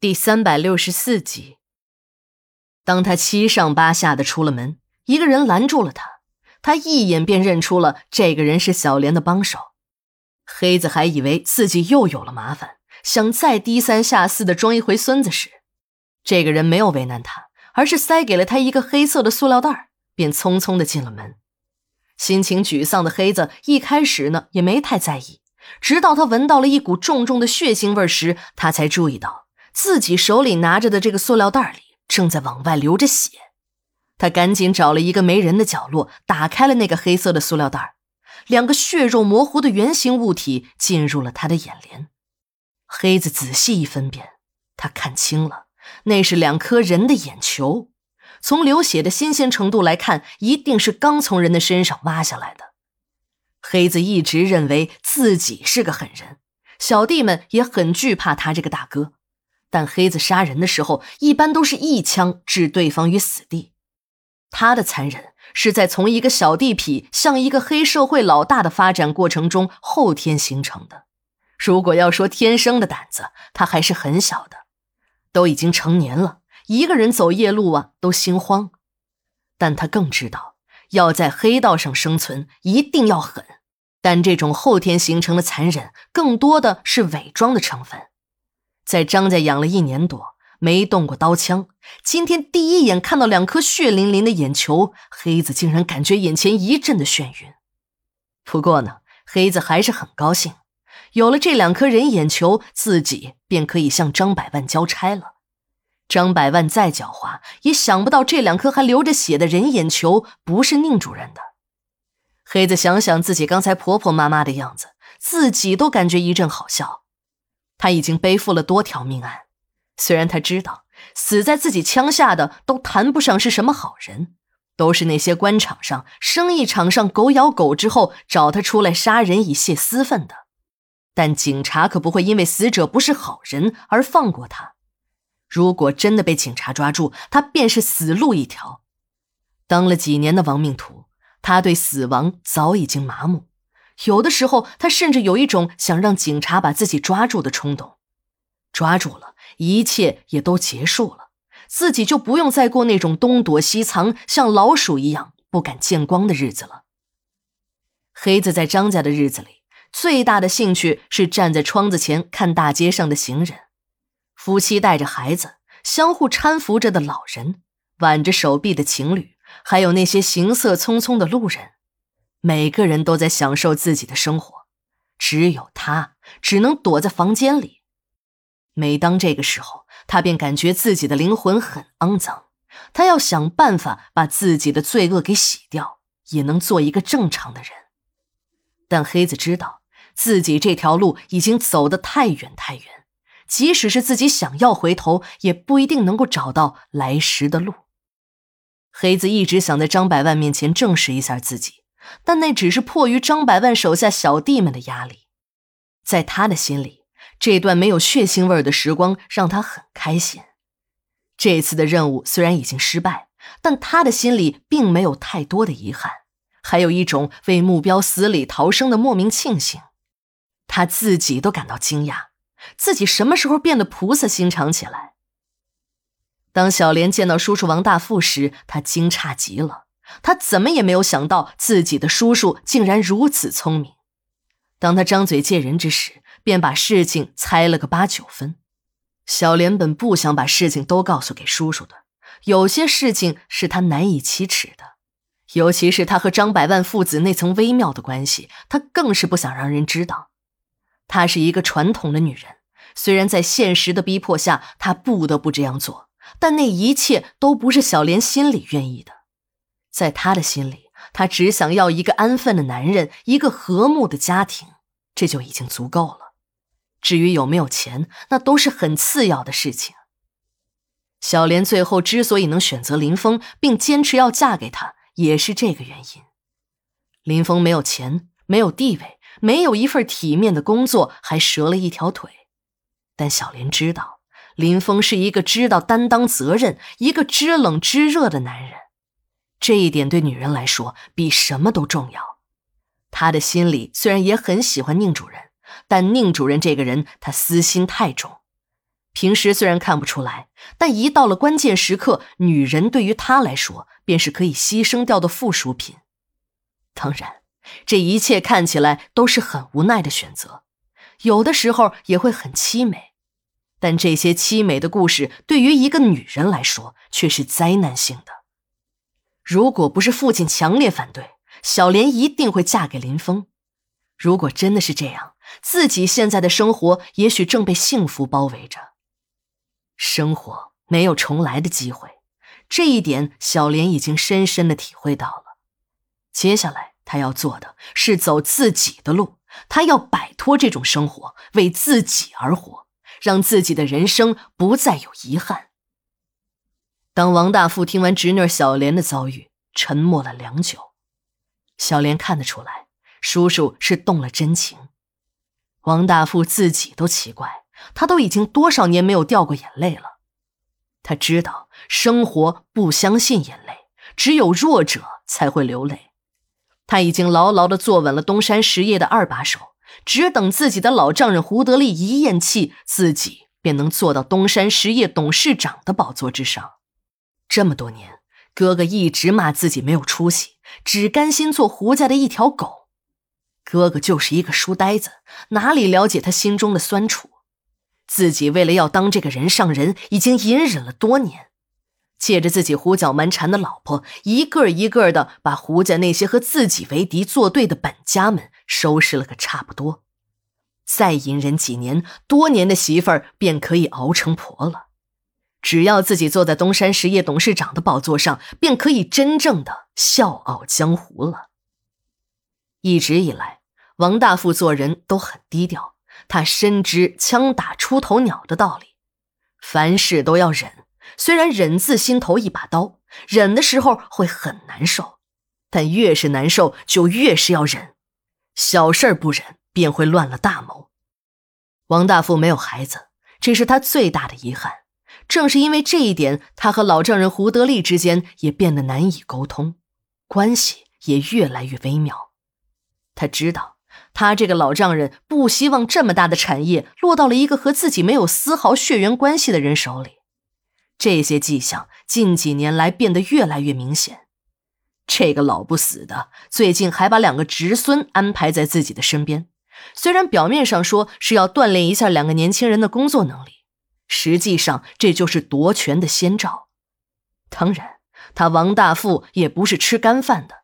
第三百六十四集，当他七上八下的出了门，一个人拦住了他。他一眼便认出了这个人是小莲的帮手。黑子还以为自己又有了麻烦，想再低三下四的装一回孙子时，这个人没有为难他，而是塞给了他一个黑色的塑料袋，便匆匆的进了门。心情沮丧的黑子一开始呢也没太在意，直到他闻到了一股重重的血腥味时，他才注意到。自己手里拿着的这个塑料袋里正在往外流着血，他赶紧找了一个没人的角落，打开了那个黑色的塑料袋，两个血肉模糊的圆形物体进入了他的眼帘。黑子仔细一分辨，他看清了，那是两颗人的眼球，从流血的新鲜程度来看，一定是刚从人的身上挖下来的。黑子一直认为自己是个狠人，小弟们也很惧怕他这个大哥。但黑子杀人的时候，一般都是一枪置对方于死地。他的残忍是在从一个小地痞向一个黑社会老大的发展过程中后天形成的。如果要说天生的胆子，他还是很小的。都已经成年了，一个人走夜路啊都心慌。但他更知道，要在黑道上生存，一定要狠。但这种后天形成的残忍，更多的是伪装的成分。在张家养了一年多，没动过刀枪。今天第一眼看到两颗血淋淋的眼球，黑子竟然感觉眼前一阵的眩晕。不过呢，黑子还是很高兴，有了这两颗人眼球，自己便可以向张百万交差了。张百万再狡猾，也想不到这两颗还流着血的人眼球不是宁主任的。黑子想想自己刚才婆婆妈妈的样子，自己都感觉一阵好笑。他已经背负了多条命案，虽然他知道死在自己枪下的都谈不上是什么好人，都是那些官场上、生意场上狗咬狗之后找他出来杀人以泄私愤的，但警察可不会因为死者不是好人而放过他。如果真的被警察抓住，他便是死路一条。当了几年的亡命徒，他对死亡早已经麻木。有的时候，他甚至有一种想让警察把自己抓住的冲动。抓住了，一切也都结束了，自己就不用再过那种东躲西藏、像老鼠一样不敢见光的日子了。黑子在张家的日子里，最大的兴趣是站在窗子前看大街上的行人，夫妻带着孩子相互搀扶着的老人，挽着手臂的情侣，还有那些行色匆匆的路人。每个人都在享受自己的生活，只有他只能躲在房间里。每当这个时候，他便感觉自己的灵魂很肮脏。他要想办法把自己的罪恶给洗掉，也能做一个正常的人。但黑子知道自己这条路已经走得太远太远，即使是自己想要回头，也不一定能够找到来时的路。黑子一直想在张百万面前证实一下自己。但那只是迫于张百万手下小弟们的压力，在他的心里，这段没有血腥味的时光让他很开心。这次的任务虽然已经失败，但他的心里并没有太多的遗憾，还有一种为目标死里逃生的莫名庆幸。他自己都感到惊讶，自己什么时候变得菩萨心肠起来？当小莲见到叔叔王大富时，他惊诧极了。他怎么也没有想到自己的叔叔竟然如此聪明。当他张嘴见人之时，便把事情猜了个八九分。小莲本不想把事情都告诉给叔叔的，有些事情是他难以启齿的，尤其是他和张百万父子那层微妙的关系，他更是不想让人知道。她是一个传统的女人，虽然在现实的逼迫下，她不得不这样做，但那一切都不是小莲心里愿意的。在他的心里，他只想要一个安分的男人，一个和睦的家庭，这就已经足够了。至于有没有钱，那都是很次要的事情。小莲最后之所以能选择林峰，并坚持要嫁给他，也是这个原因。林峰没有钱，没有地位，没有一份体面的工作，还折了一条腿。但小莲知道，林峰是一个知道担当责任、一个知冷知热的男人。这一点对女人来说比什么都重要。她的心里虽然也很喜欢宁主任，但宁主任这个人，她私心太重。平时虽然看不出来，但一到了关键时刻，女人对于他来说便是可以牺牲掉的附属品。当然，这一切看起来都是很无奈的选择，有的时候也会很凄美。但这些凄美的故事对于一个女人来说却是灾难性的。如果不是父亲强烈反对，小莲一定会嫁给林峰。如果真的是这样，自己现在的生活也许正被幸福包围着。生活没有重来的机会，这一点小莲已经深深的体会到了。接下来，她要做的是走自己的路，她要摆脱这种生活，为自己而活。让自己的人生不再有遗憾。当王大富听完侄女小莲的遭遇，沉默了良久。小莲看得出来，叔叔是动了真情。王大富自己都奇怪，他都已经多少年没有掉过眼泪了。他知道生活不相信眼泪，只有弱者才会流泪。他已经牢牢的坐稳了东山实业的二把手。只等自己的老丈人胡德利一咽气，自己便能坐到东山实业董事长的宝座之上。这么多年，哥哥一直骂自己没有出息，只甘心做胡家的一条狗。哥哥就是一个书呆子，哪里了解他心中的酸楚？自己为了要当这个人上人，已经隐忍了多年，借着自己胡搅蛮缠的老婆，一个一个的把胡家那些和自己为敌作对的本家们。收拾了个差不多，再隐忍几年，多年的媳妇儿便可以熬成婆了。只要自己坐在东山实业董事长的宝座上，便可以真正的笑傲江湖了。一直以来，王大富做人都很低调，他深知“枪打出头鸟”的道理，凡事都要忍。虽然忍字心头一把刀，忍的时候会很难受，但越是难受，就越是要忍。小事不忍，便会乱了大谋。王大富没有孩子，这是他最大的遗憾。正是因为这一点，他和老丈人胡德利之间也变得难以沟通，关系也越来越微妙。他知道，他这个老丈人不希望这么大的产业落到了一个和自己没有丝毫血缘关系的人手里。这些迹象近几年来变得越来越明显。这个老不死的，最近还把两个侄孙安排在自己的身边。虽然表面上说是要锻炼一下两个年轻人的工作能力，实际上这就是夺权的先兆。当然，他王大富也不是吃干饭的，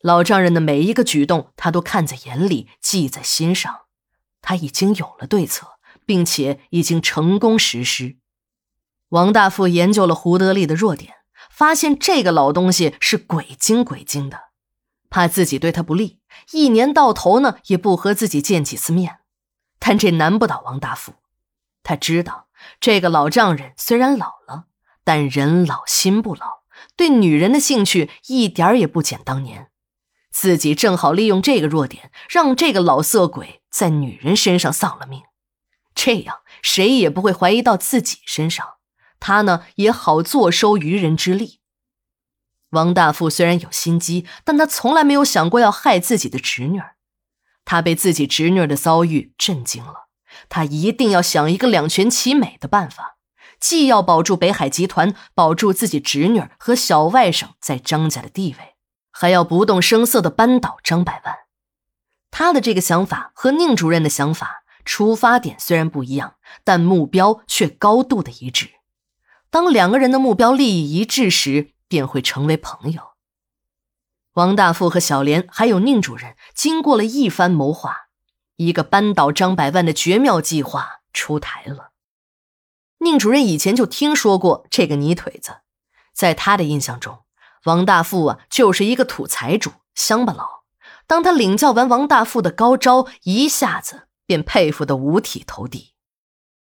老丈人的每一个举动他都看在眼里，记在心上。他已经有了对策，并且已经成功实施。王大富研究了胡德利的弱点。发现这个老东西是鬼精鬼精的，怕自己对他不利，一年到头呢也不和自己见几次面。但这难不倒王大富，他知道这个老丈人虽然老了，但人老心不老，对女人的兴趣一点也不减当年。自己正好利用这个弱点，让这个老色鬼在女人身上丧了命，这样谁也不会怀疑到自己身上。他呢也好坐收渔人之利。王大富虽然有心机，但他从来没有想过要害自己的侄女。他被自己侄女的遭遇震惊了，他一定要想一个两全其美的办法，既要保住北海集团，保住自己侄女和小外甥在张家的地位，还要不动声色的扳倒张百万。他的这个想法和宁主任的想法出发点虽然不一样，但目标却高度的一致。当两个人的目标利益一致时，便会成为朋友。王大富和小莲还有宁主任经过了一番谋划，一个扳倒张百万的绝妙计划出台了。宁主任以前就听说过这个泥腿子，在他的印象中，王大富啊就是一个土财主、乡巴佬。当他领教完王大富的高招，一下子便佩服得五体投地。